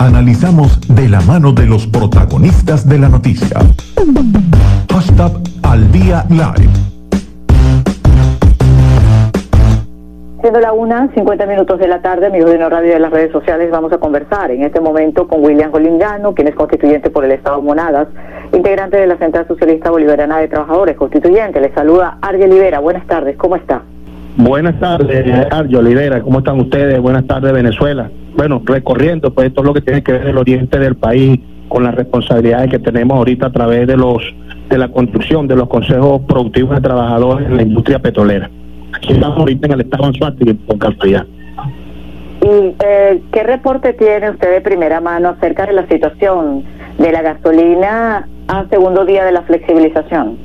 Analizamos de la mano de los protagonistas de la noticia. Hashtag al día live. Siendo la una, 50 minutos de la tarde, amigos de No Radio de las redes sociales, vamos a conversar en este momento con William Golingano, quien es constituyente por el Estado Monadas, integrante de la Central Socialista Bolivariana de Trabajadores, constituyente. Le saluda Argel Olivera. Buenas tardes, ¿cómo está? Buenas tardes, Argel Olivera. ¿Cómo están ustedes? Buenas tardes, Venezuela. Bueno, recorriendo pues todo lo que tiene que ver el oriente del país con las responsabilidades que tenemos ahorita a través de los de la construcción de los consejos productivos de trabajadores en la industria petrolera. Aquí estamos ahorita en el estado Anzuategui, por casualidad. ¿Y eh, qué reporte tiene usted de primera mano acerca de la situación de la gasolina a segundo día de la flexibilización?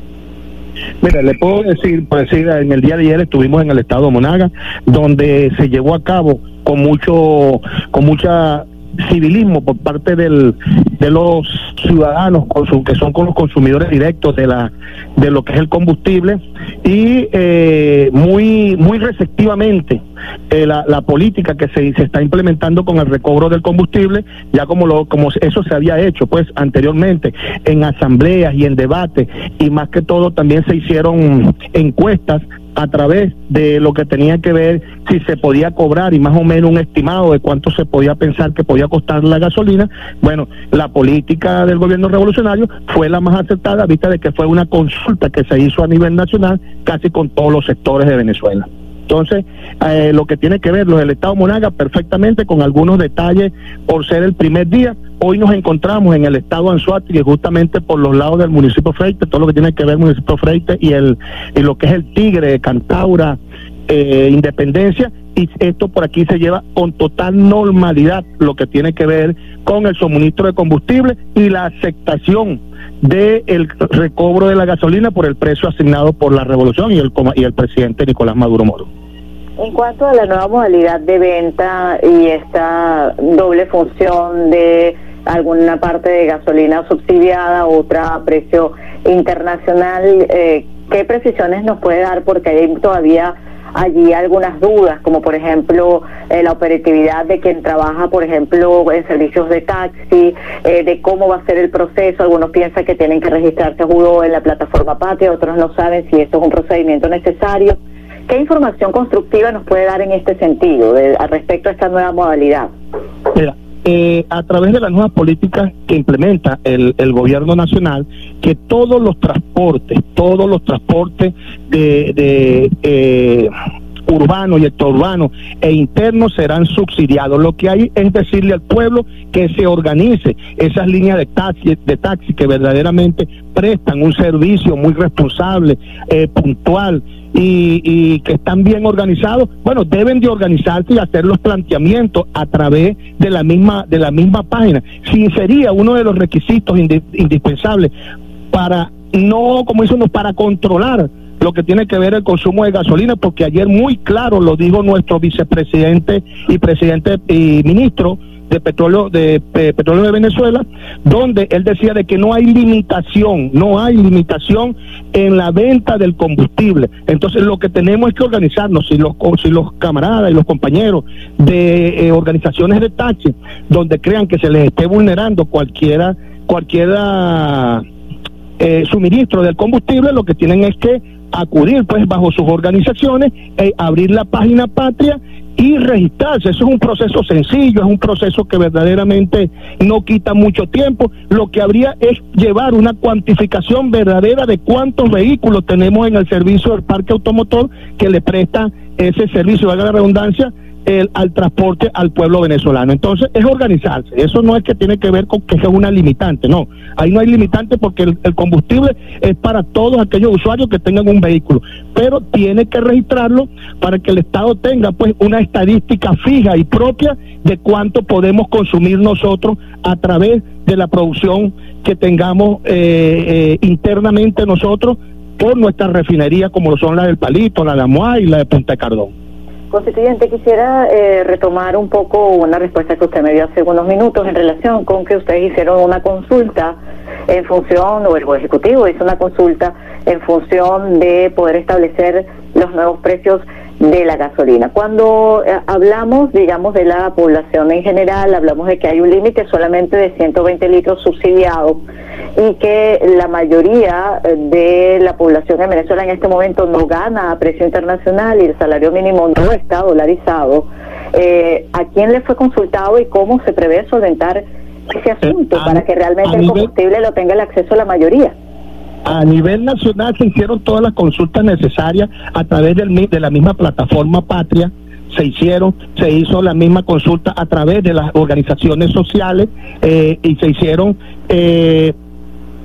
Mira, le puedo decir, pues decir, en el día de ayer estuvimos en el estado de Monaga, donde se llevó a cabo con mucho, con mucha civilismo por parte del, de los ciudadanos que son con los consumidores directos de la de lo que es el combustible y eh, muy muy receptivamente eh, la, la, política que se, se, está implementando con el recobro del combustible ya como lo como eso se había hecho pues anteriormente en asambleas y en debates y más que todo también se hicieron encuestas a través de lo que tenía que ver si se podía cobrar y más o menos un estimado de cuánto se podía pensar que podía costar la gasolina. Bueno, la política del gobierno revolucionario fue la más aceptada, vista de que fue una consulta que se hizo a nivel nacional casi con todos los sectores de Venezuela. Entonces, eh, lo que tiene que ver los del Estado Monaga perfectamente con algunos detalles por ser el primer día. Hoy nos encontramos en el Estado Anzuategui justamente por los lados del municipio Freite, todo lo que tiene que ver municipio Freite y, el, y lo que es el Tigre, Cantaura, eh, Independencia, y esto por aquí se lleva con total normalidad lo que tiene que ver con el suministro de combustible y la aceptación del el recobro de la gasolina por el precio asignado por la revolución y el, y el presidente Nicolás Maduro Moro. En cuanto a la nueva modalidad de venta y esta doble función de alguna parte de gasolina subsidiada, otra a precio internacional, eh, ¿qué precisiones nos puede dar? Porque hay todavía allí algunas dudas, como por ejemplo eh, la operatividad de quien trabaja, por ejemplo, en servicios de taxi, eh, de cómo va a ser el proceso. Algunos piensan que tienen que registrarse judo en la plataforma Patria, otros no saben si esto es un procedimiento necesario. ¿Qué información constructiva nos puede dar en este sentido de, respecto a esta nueva modalidad? Eh, a través de las nuevas políticas que implementa el, el, gobierno nacional, que todos los transportes, todos los transportes de, de eh, urbanos y extraurbanos e internos serán subsidiados. Lo que hay es decirle al pueblo que se organice esas líneas de taxi, de taxi que verdaderamente prestan un servicio muy responsable, eh, puntual y, que están bien organizados, bueno, deben de organizarse y hacer los planteamientos a través de la misma de la misma página. Si sería uno de los requisitos indispensables para no, como dice para controlar lo que tiene que ver el consumo de gasolina, porque ayer muy claro lo dijo nuestro vicepresidente y presidente y ministro de petróleo de petróleo de Venezuela, donde él decía de que no hay limitación, no hay limitación en la venta del combustible. Entonces lo que tenemos es que organizarnos, si los si los camaradas y los compañeros de eh, organizaciones de taxi, donde crean que se les esté vulnerando cualquiera cualquiera eh, suministro del combustible, lo que tienen es que acudir pues bajo sus organizaciones, eh, abrir la página patria y registrarse. Eso es un proceso sencillo, es un proceso que verdaderamente no quita mucho tiempo. Lo que habría es llevar una cuantificación verdadera de cuántos vehículos tenemos en el servicio del parque automotor que le presta ese servicio, valga la redundancia, el, al transporte al pueblo venezolano. Entonces, es organizarse. Eso no es que tiene que ver con que sea una limitante, no. Ahí no hay limitante porque el, combustible es para todos aquellos usuarios que tengan un vehículo, pero tiene que registrarlo para que el Estado tenga pues una estadística fija y propia de cuánto podemos consumir nosotros a través de la producción que tengamos eh, eh, internamente nosotros por nuestras refinerías como son las del Palito, la de Amuá y la de Punta Cardón. Constituyente, quisiera eh, retomar un poco una respuesta que usted me dio hace unos minutos en relación con que ustedes hicieron una consulta en función, o el Ejecutivo hizo una consulta en función de poder establecer los nuevos precios de la gasolina. Cuando eh, hablamos, digamos, de la población en general, hablamos de que hay un límite solamente de 120 litros subsidiados y que la mayoría eh, de la población en Venezuela en este momento no gana a precio internacional y el salario mínimo no está dolarizado. Eh, ¿A quién le fue consultado y cómo se prevé solventar ese asunto para que realmente el combustible lo tenga el acceso a la mayoría? A nivel nacional se hicieron todas las consultas necesarias a través del, de la misma plataforma Patria, se hicieron, se hizo la misma consulta a través de las organizaciones sociales eh, y se hicieron eh,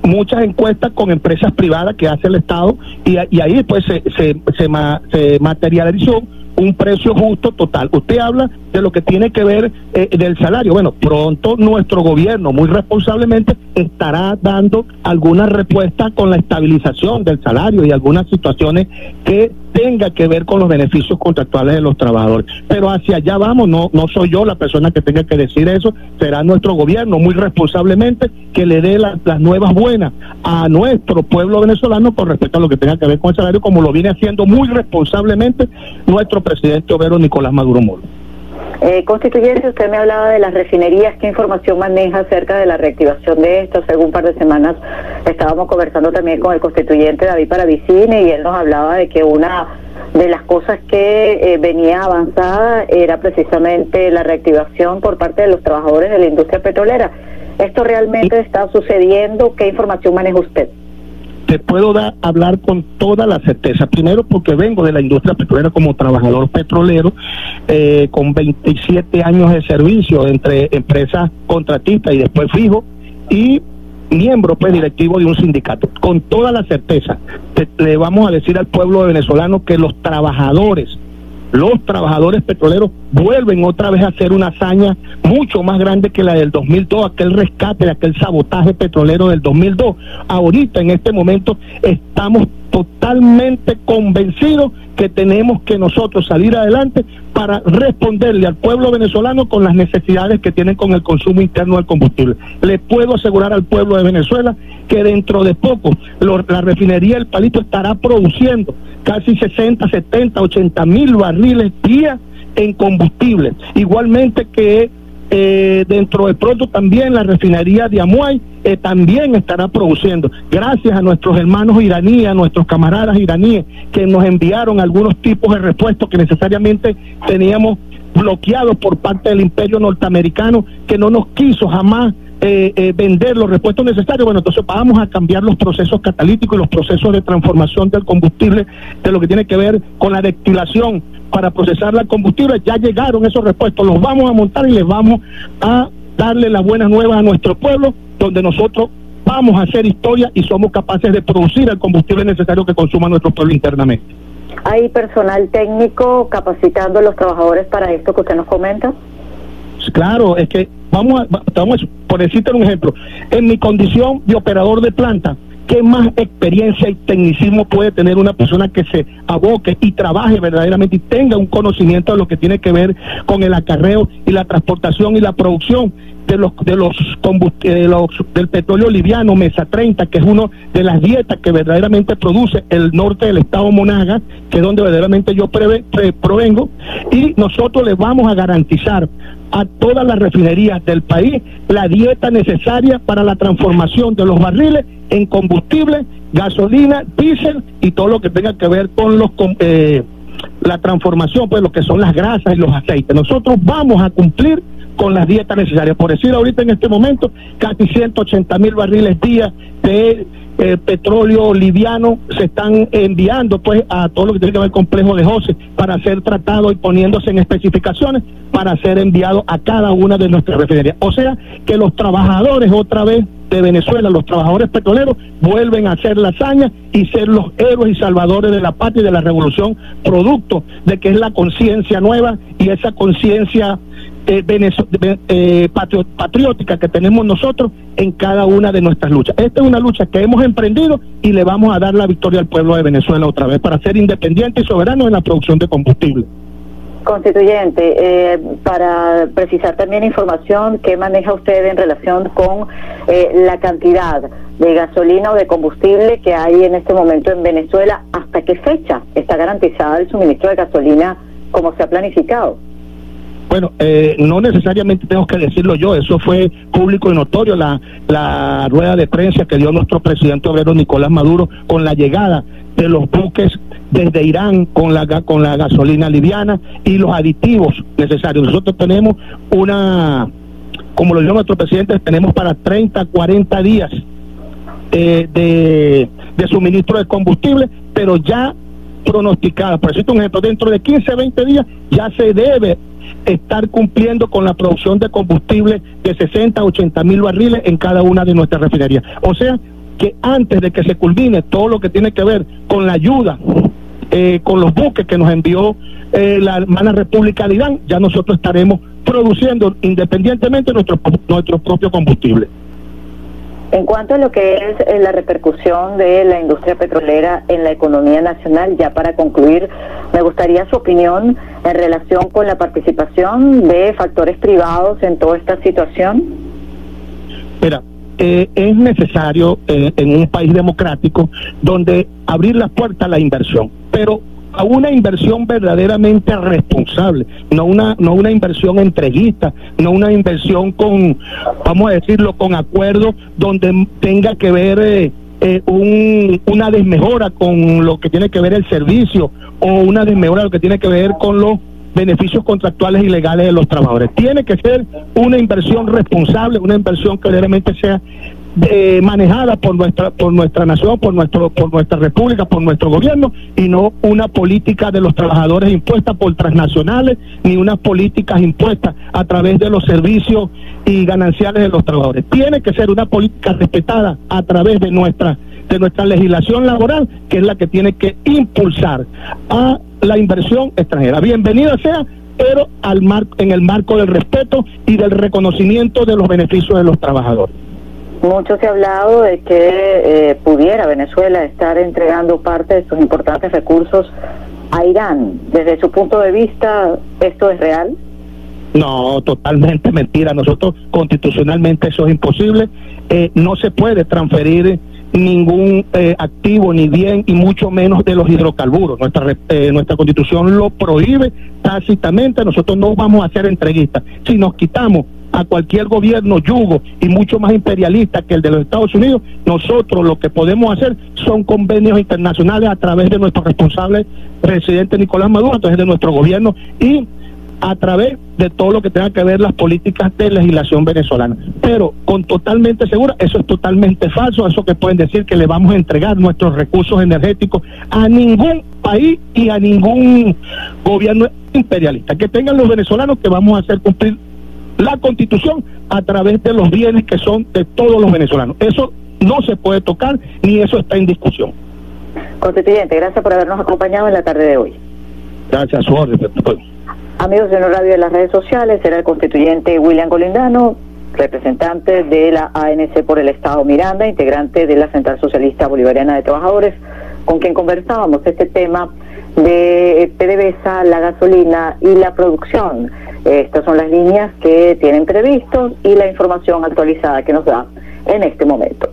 muchas encuestas con empresas privadas que hace el Estado y, ahí pues se, se, se, se materializó un precio justo total. Usted habla de lo que tiene que ver eh, del salario. Bueno, pronto nuestro gobierno, muy responsablemente, estará dando alguna respuesta con la estabilización del salario y algunas situaciones que tenga que ver con los beneficios contractuales de los trabajadores. Pero hacia allá vamos, no, no soy yo la persona que tenga que decir eso, será nuestro gobierno muy responsablemente que le dé las nuevas buenas a nuestro pueblo venezolano con respecto a lo que tenga que ver con el salario, como lo viene haciendo muy responsablemente nuestro presidente Obero Nicolás Maduro Moro. Eh, constituyente, usted me hablaba de las refinerías, ¿qué información maneja acerca de la reactivación de esto? Hace un par de semanas estábamos conversando también con el constituyente David Paravicini y él nos hablaba de que una de las cosas que eh, venía avanzada era precisamente la reactivación por parte de los trabajadores de la industria petrolera. ¿Esto realmente está sucediendo? ¿Qué información maneja usted? Te puedo dar, hablar con toda la certeza. Primero porque vengo de la industria petrolera como trabajador petrolero, eh, con 27 años de servicio entre empresas contratistas y después fijo, y miembro pues directivo de un sindicato. Con toda la certeza, le vamos a decir al pueblo venezolano que los trabajadores los trabajadores petroleros vuelven otra vez a hacer una hazaña mucho más grande que la del 2002, aquel rescate, aquel sabotaje petrolero del 2002. Ahorita, en este momento, estamos totalmente convencidos que tenemos que nosotros salir adelante para responderle al pueblo venezolano con las necesidades que tienen con el consumo interno del combustible. Le puedo asegurar al pueblo de Venezuela que dentro de poco la refinería El Palito estará produciendo casi 60, 70, 80 mil barriles día en combustible. Igualmente que eh, dentro de pronto también la refinería de Amuay eh, también estará produciendo. Gracias a nuestros hermanos iraníes, a nuestros camaradas iraníes que nos enviaron algunos tipos de repuestos que necesariamente teníamos bloqueados por parte del imperio norteamericano que no nos quiso jamás eh, eh, vender los repuestos necesarios, bueno, entonces vamos a cambiar los procesos catalíticos y los procesos de transformación del combustible de lo que tiene que ver con la destilación para procesar el combustible. Ya llegaron esos repuestos, los vamos a montar y les vamos a darle las buenas nuevas a nuestro pueblo, donde nosotros vamos a hacer historia y somos capaces de producir el combustible necesario que consuma nuestro pueblo internamente. ¿Hay personal técnico capacitando a los trabajadores para esto que usted nos comenta? Claro, es que vamos a, vamos por decirte un ejemplo, en mi condición de operador de planta, ¿qué más experiencia y tecnicismo puede tener una persona que se aboque y trabaje verdaderamente y tenga un conocimiento de lo que tiene que ver con el acarreo y la transportación y la producción de los de los, de los del petróleo liviano Mesa 30, que es uno de las dietas que verdaderamente produce el norte del estado Monaga, que es donde verdaderamente yo provengo, y nosotros les vamos a garantizar a todas las refinerías del país la dieta necesaria para la transformación de los barriles en combustible, gasolina, diésel y todo lo que tenga que ver con los eh, la transformación, pues lo que son las grasas y los aceites. Nosotros vamos a cumplir con las dietas necesarias. Por decir ahorita en este momento, casi 180 mil barriles día de eh, petróleo liviano se están enviando pues a todo lo que tiene que ver con complejo de José para ser tratado y poniéndose en especificaciones para ser enviado a cada una de nuestras refinerías. O sea que los trabajadores otra vez de Venezuela, los trabajadores petroleros, vuelven a hacer la hazaña y ser los héroes y salvadores de la patria y de la revolución, producto de que es la conciencia nueva y esa conciencia eh, eh patriótica que tenemos nosotros en cada una de nuestras luchas. Esta es una lucha que hemos emprendido y le vamos a dar la victoria al pueblo de Venezuela otra vez para ser independientes y soberanos en la producción de combustible. Constituyente, eh, para precisar también información que maneja usted en relación con eh, la cantidad de gasolina o de combustible que hay en este momento en Venezuela, ¿hasta qué fecha está garantizada el suministro de gasolina como se ha planificado? Bueno, eh, no necesariamente tengo que decirlo yo, eso fue público y notorio, la, la rueda de prensa que dio nuestro presidente obrero Nicolás Maduro con la llegada de los buques desde Irán con la, con la gasolina liviana y los aditivos necesarios. Nosotros tenemos una, como lo dijo nuestro presidente, tenemos para 30, 40 días eh, de, de suministro de combustible, pero ya pronosticada. Por eso, un ejemplo, dentro de 15, 20 días ya se debe estar cumpliendo con la producción de combustible de 60 a 80 mil barriles en cada una de nuestras refinerías. O sea, que antes de que se culmine todo lo que tiene que ver con la ayuda, eh, con los buques que nos envió eh, la hermana República de Irán, ya nosotros estaremos produciendo independientemente nuestro, nuestro propio combustible. En cuanto a lo que es eh, la repercusión de la industria petrolera en la economía nacional, ya para concluir, me gustaría su opinión en relación con la participación de factores privados en toda esta situación. Mira, eh, es necesario eh, en un país democrático donde abrir la puerta a la inversión, pero a una inversión verdaderamente responsable, no una, no una inversión entreguista, no una inversión con, vamos a decirlo, con acuerdos donde tenga que ver eh, eh, un, una desmejora con lo que tiene que ver el servicio o una desmejora lo que tiene que ver con los beneficios contractuales y legales de los trabajadores. Tiene que ser una inversión responsable, una inversión que realmente sea eh, manejada por nuestra por nuestra nación, por nuestro por nuestra república, por nuestro gobierno y no una política de los trabajadores impuesta por transnacionales ni unas políticas impuestas a través de los servicios y gananciales de los trabajadores. Tiene que ser una política respetada a través de nuestra de nuestra legislación laboral, que es la que tiene que impulsar a la inversión extranjera. Bienvenida sea pero al mar, en el marco del respeto y del reconocimiento de los beneficios de los trabajadores. Mucho se ha hablado de que eh, pudiera Venezuela estar entregando parte de sus importantes recursos a Irán. Desde su punto de vista, ¿esto es real? No, totalmente mentira. Nosotros constitucionalmente eso es imposible. Eh, no se puede transferir ningún eh, activo ni bien y mucho menos de los hidrocarburos. Nuestra nuestra constitución lo prohíbe tácitamente. Nosotros no vamos a ser entreguistas. Si nos quitamos a cualquier gobierno yugo y mucho más imperialista que el de los Estados Unidos, nosotros lo que podemos hacer son convenios internacionales a través de nuestro responsable presidente Nicolás Maduro, a través de nuestro gobierno y a través de todo lo que tenga que ver las políticas de legislación venezolana. Pero con totalmente segura, eso es totalmente falso, eso que pueden decir que le vamos a entregar nuestros recursos energéticos a ningún país y a ningún gobierno imperialista. Que tengan los venezolanos que vamos a hacer cumplir la constitución a través de los bienes que son de todos los venezolanos. Eso no se puede tocar ni eso está en discusión. Constituyente, gracias por habernos acompañado en la tarde de hoy. Gracias, a su orden. Amigos de la radio de las redes sociales, será el constituyente William Golindano, representante de la ANC por el Estado Miranda, integrante de la Central Socialista Bolivariana de Trabajadores, con quien conversábamos este tema de PDVSA, la gasolina y la producción. Estas son las líneas que tienen previstos y la información actualizada que nos da en este momento.